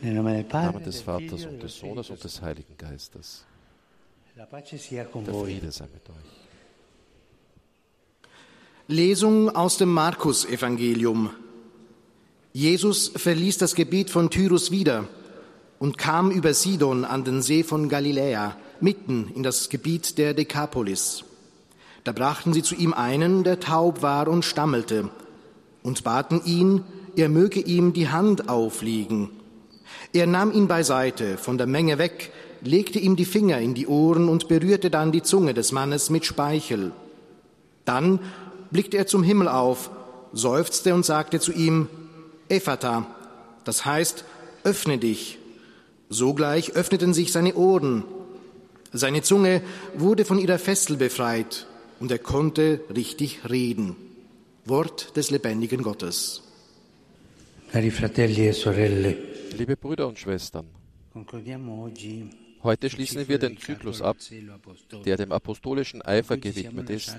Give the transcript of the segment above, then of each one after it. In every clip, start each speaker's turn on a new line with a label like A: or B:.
A: Im Namen des Vaters
B: e
A: und des Sohnes und des Heiligen Geistes. Der. Friede sei mit euch.
C: Lesung aus dem Markus-Evangelium. Jesus verließ das Gebiet von Tyrus wieder und kam über Sidon an den See von Galiläa, mitten in das Gebiet der Dekapolis. Da brachten sie zu ihm einen, der taub war und stammelte, und baten ihn, er möge ihm die Hand auflegen. Er nahm ihn beiseite, von der Menge weg, legte ihm die Finger in die Ohren und berührte dann die Zunge des Mannes mit Speichel. Dann blickte er zum Himmel auf, seufzte und sagte zu ihm, Ephata, das heißt, öffne dich. Sogleich öffneten sich seine Ohren. Seine Zunge wurde von ihrer Fessel befreit und er konnte richtig reden. Wort des lebendigen Gottes.
B: Cari fratelli e sorelle,
A: Liebe Brüder und Schwestern, heute schließen wir den Zyklus ab, der dem apostolischen Eifer gewidmet ist,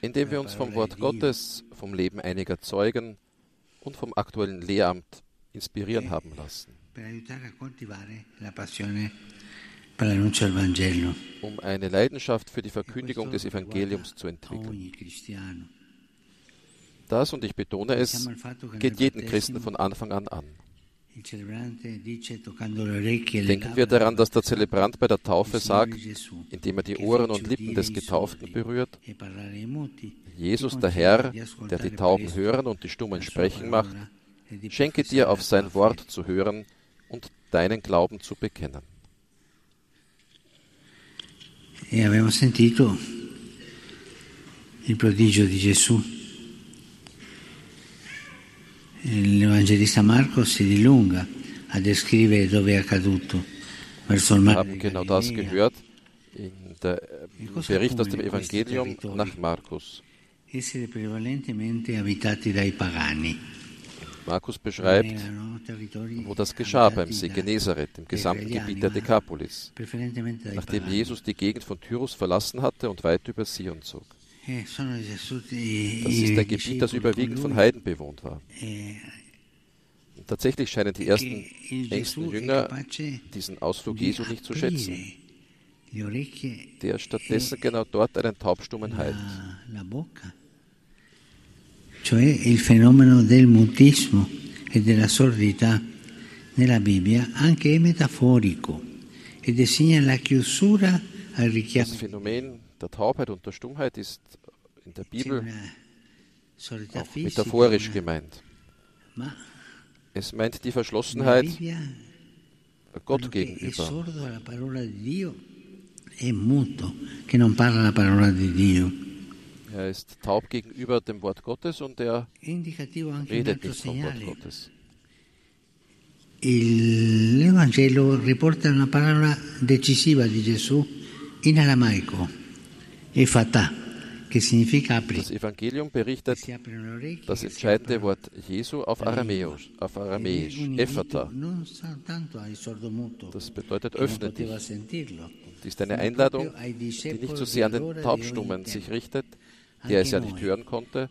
A: indem wir uns vom Wort Gottes, vom Leben einiger Zeugen und vom aktuellen Lehramt inspirieren haben lassen, um eine Leidenschaft für die Verkündigung des Evangeliums zu entwickeln. Das, und ich betone es, geht jeden Christen von Anfang an an. Denken wir daran, dass der Zelebrant bei der Taufe sagt, indem er die Ohren und Lippen des Getauften berührt,
B: e
A: Jesus, der Herr, der die Tauben hören und die Stummen sprechen macht,
B: e
A: schenke dir auf sein Wort zu hören und deinen Glauben zu bekennen.
B: E abbiamo sentito il prodigio di Gesù. L'Evangelista Marco si dilunga a descrivere dove è accaduto, verso il
A: Wir
B: mare
A: haben genau das gehört in der, im Bericht aus dem Evangelium nach Markus.
B: essere prevalentemente abitati dai pagani.
A: Markus beschreibt, wo das geschah beim See Genezareth, im gesamten Gebiet der Dekapolis, nachdem. Jesus die Gegend von Tyrus verlassen hatte und weit über Sion zog.
B: I,
A: Das ist ein Gebiet, das überwiegend von Heiden bewohnt war. Und tatsächlich scheinen die ersten engsten Jünger diesen Ausflug Jesu nicht zu schätzen, der stattdessen genau dort einen Taubstummen heilt.
B: Cioè il fenomeno del mutismo e della sordità nella Bibbia anche è metaforico designa la chiusura al
A: Das
B: richiamo.
A: Phänomen der Taubheit und der Stummheit ist in der Bibel auch metaphorisch gemeint. Es meint die Verschlossenheit Gott gegenüber. Er ist taub gegenüber dem Wort Gottes und er redet nicht vom Wort. Gottes.
B: Il L'Evangelo riporta una parola decisiva di Gesù in aramaico,
A: Das Evangelium berichtet das entscheidende Wort Jesu auf Aramäisch, auf Aramäisch, Ephata. Das bedeutet öffne dich. Das ist eine Einladung, die nicht so sehr an den Taubstummen sich richtet, der es ja nicht hören konnte,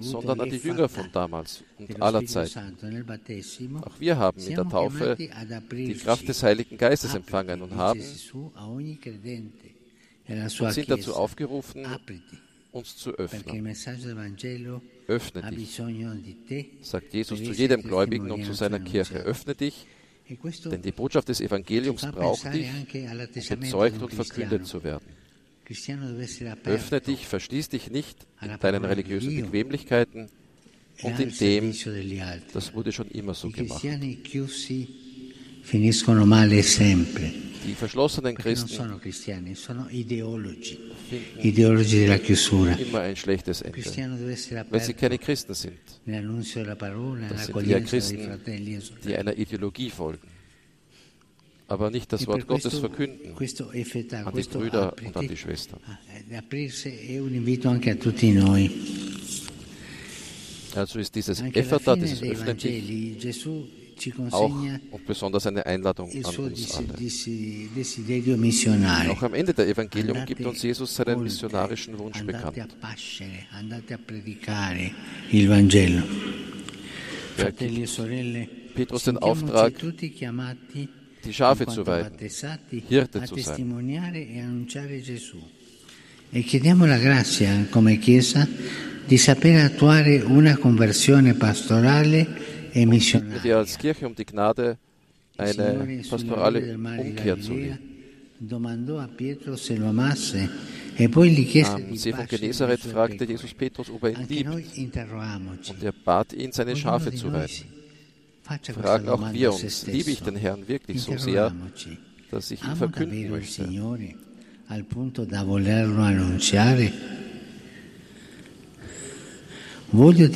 A: sondern an die Jünger von damals und aller
B: battesimo,
A: Auch wir haben mit der Taufe die. Kraft des Heiligen Geistes empfangen und haben und sind dazu aufgerufen, uns zu öffnen. Öffne dich, sagt Jesus zu jedem Gläubigen und zu seiner Kirche. Öffne dich,
B: E
A: denn die Botschaft des Evangeliums braucht dich, um bezeugt und verkündet zu werden. Öffne dich, verschließ dich nicht in deinen religiösen Bequemlichkeiten
B: e
A: und in dem, das wurde schon immer so gemacht. Die verschlossenen Christen immer ein schlechtes Ende, weil sie keine Christen sind, Das sind
B: dei
A: Christen,
B: e
A: die einer Ideologie folgen, aber nicht das
B: E
A: Wort Gottes verkünden an die Brüder und an die Schwestern.
B: ah, eh.
A: Also ist dieses
B: fine
A: dieses Öffnen
B: ci
A: auch
B: consegna
A: und besonders eine Einladung
B: il suo desiderio missionario.
A: Auch am Ende der Evangelium
B: Andate
A: gibt uns Jesus seinen missionarischen Wunsch
B: andate a
A: bekannt.
B: pascere, andate a predicare il Vangelo. Fratelli e sorelle,
A: Petrus den Auftrag, die Schafe zu weiden, Hirte zu sein.
B: E chiediamo la grazia come Chiesa di sapere attuare una conversione pastorale e
A: missionaria. Wir als Kirche um die Gnade, eine pastorale Umkehr zu leben. Am See von Genezareth fragte Jesus Petrus, ob er ihn liebt, und er bat ihn, seine Schafe zu weiden. Fragen auch wir uns, liebe ich den Herrn wirklich so sehr, dass ich ihn verkünden möchte? Möchte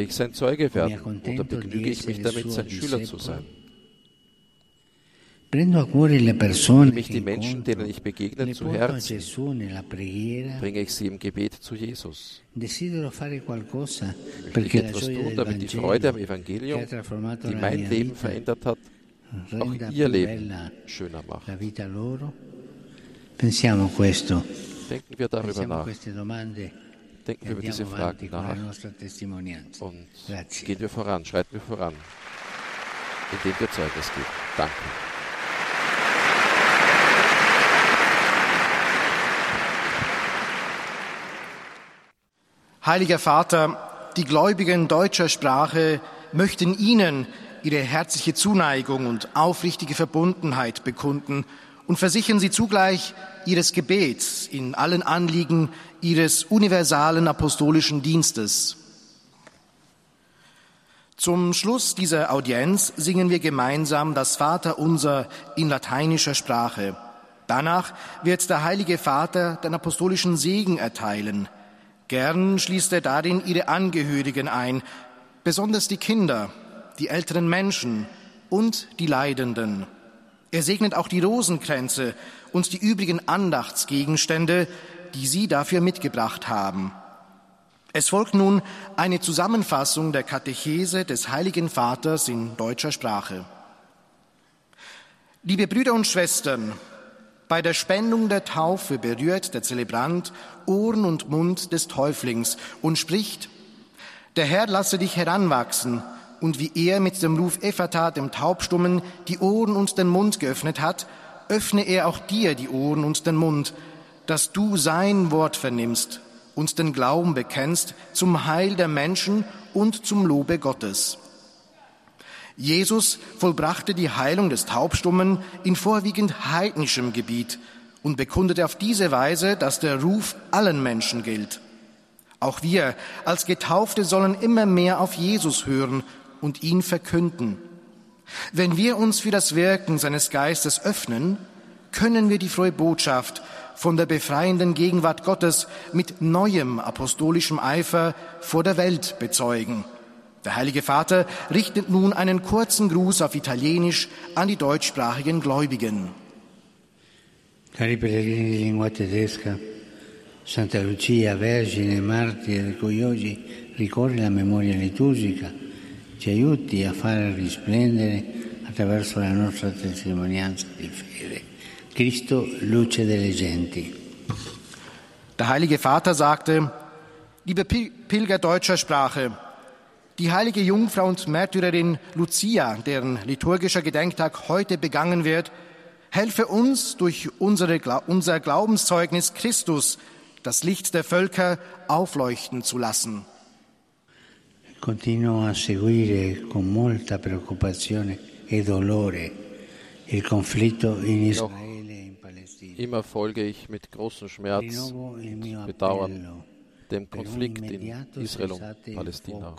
A: ich sein Zeuge werden. Oder begnüge ich mich damit, sein Schüler zu sein? Nehme ich die Menschen, denen ich begegne, zu Herzen, bringe ich sie im Gebet zu Jesus. Möchte ich etwas tun, damit die Freude am Evangelium, die mein Leben verändert hat, auch ihr Leben schöner macht. Denken wir darüber nach. Denken wir über diese Fragen nach. Und gehen wir voran, schreiten wir voran, indem wir Zeugnis geben. Danke.
C: Heiliger Vater, die Gläubigen deutscher Sprache möchten Ihnen ihre herzliche Zuneigung und aufrichtige Verbundenheit bekunden und versichern Sie zugleich Ihres Gebets in allen Anliegen Ihres universalen apostolischen Dienstes. Zum Schluss dieser Audienz singen wir gemeinsam das Vaterunser in lateinischer Sprache. Danach wird der Heilige Vater den apostolischen Segen erteilen. Gern schließt er darin ihre Angehörigen ein, besonders die Kinder, die älteren Menschen und die Leidenden. Er segnet auch die Rosenkränze und die übrigen Andachtsgegenstände, die Sie dafür mitgebracht haben. Es folgt nun eine Zusammenfassung der Katechese des Heiligen Vaters in deutscher Sprache. Liebe Brüder und Schwestern, bei der Spendung der Taufe berührt der Zelebrant Ohren und Mund des Täuflings und spricht, der Herr lasse dich heranwachsen und wie er mit dem Ruf Ephata dem Taubstummen die Ohren und den Mund geöffnet hat, öffne er auch dir die Ohren und den Mund, dass du sein Wort vernimmst und den Glauben bekennst zum Heil der Menschen und zum Lobe Gottes. Jesus vollbrachte die Heilung des Taubstummen in vorwiegend heidnischem Gebiet und bekundete auf diese Weise, dass der Ruf allen Menschen gilt. Auch wir als Getaufte sollen immer mehr auf Jesus hören und ihn verkünden. Wenn wir uns für das Wirken seines Geistes öffnen, können wir die frohe Botschaft von der befreienden Gegenwart Gottes mit neuem apostolischem Eifer vor der Welt bezeugen. Der Heilige Vater richtet nun einen kurzen Gruß auf Italienisch an die deutschsprachigen Gläubigen.
B: Cari pellegrini di lingua tedesca, Santa Lucia, Vergine, Martire, di cui oggi ricorre la memoria liturgica, ci aiuti a fare risplendere attraverso la nostra testimonianza di fede. Cristo, luce delle genti.
C: Der Heilige Vater sagte, liebe Pilger deutscher Sprache, die heilige Jungfrau und Märtyrerin Lucia, deren liturgischer Gedenktag heute begangen wird, helfe uns durch unsere, unser Glaubenszeugnis Christus, das Licht der Völker, aufleuchten zu lassen.
B: Continuo a seguire con molta preoccupazione e dolore il conflitto in Israele e in Palästina.
A: Immer folge ich mit großem Schmerz und Bedauern dem Konflikt in Israel und Palästina.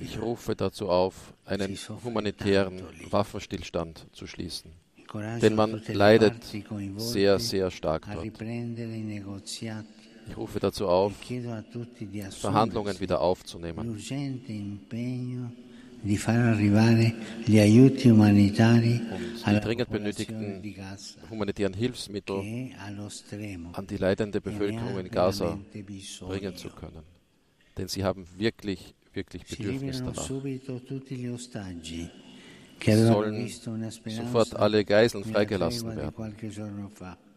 A: Ich rufe dazu auf, einen humanitären Waffenstillstand zu schließen. Denn man leidet sehr, sehr stark dort. Ich rufe dazu auf, Verhandlungen wieder aufzunehmen. Und die dringend benötigten humanitären Hilfsmittel an die leidende Bevölkerung in Gaza bringen zu können. Denn sie haben wirklich, wirklich Bedürfnis danach. Sollen sofort alle Geiseln freigelassen werden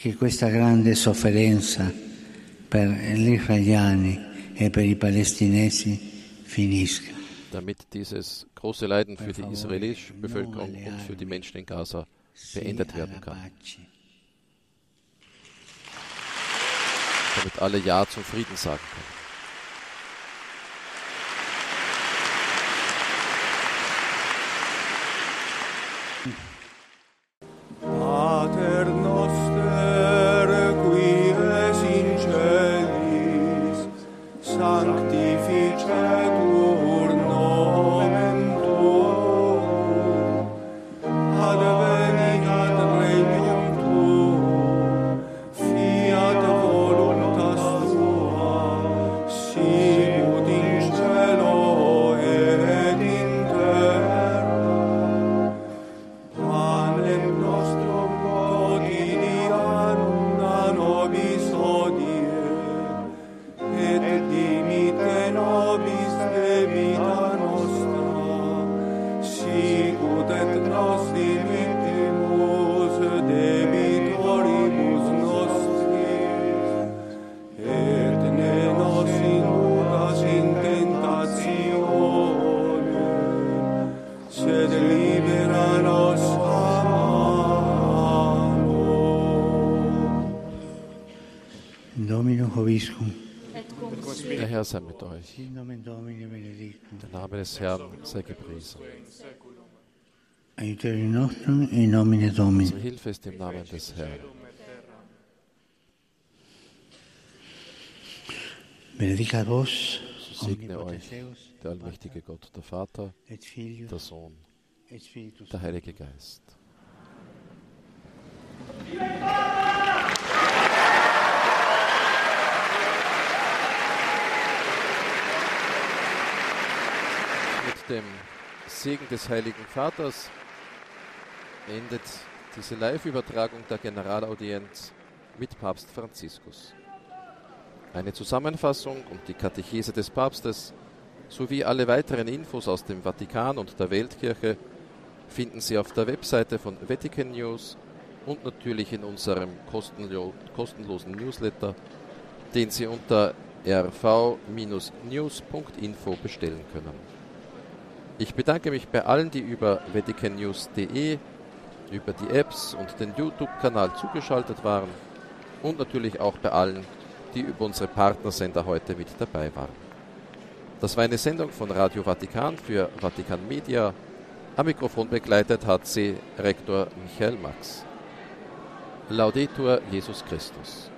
B: che questa grande sofferenza per gli israeliani e per i palestinesi finisca.
A: Damit dieses große Leiden für die israelische Bevölkerung und für die Menschen in Gaza beendet werden kann. Damit alle Ja zum Frieden sagen können. Der Herr sei mit euch. Der Name des Herrn sei gepriesen. Unsere Hilfe ist im Namen des Herrn.
B: Benedica vos,
A: so segne euch der allmächtige Gott, der Vater, der Sohn, der Heilige Geist. Dem Segen des Heiligen Vaters endet diese Live-Übertragung der Generalaudienz mit Papst Franziskus. Eine Zusammenfassung und die Katechese des Papstes sowie alle weiteren Infos aus dem Vatikan und der Weltkirche finden Sie auf der Webseite von Vatican News und natürlich in unserem kostenlo kostenlosen Newsletter, den Sie unter rv-news.info bestellen können. Ich bedanke mich bei allen, die über vaticannews.de, über die Apps und den YouTube-Kanal zugeschaltet waren und natürlich auch bei allen, die über unsere Partnersender heute mit dabei waren. Das war eine Sendung von Radio Vatikan für Vatikan Media. Am Mikrofon begleitet hat sie Rektor Michael Max. Laudetur Jesus Christus.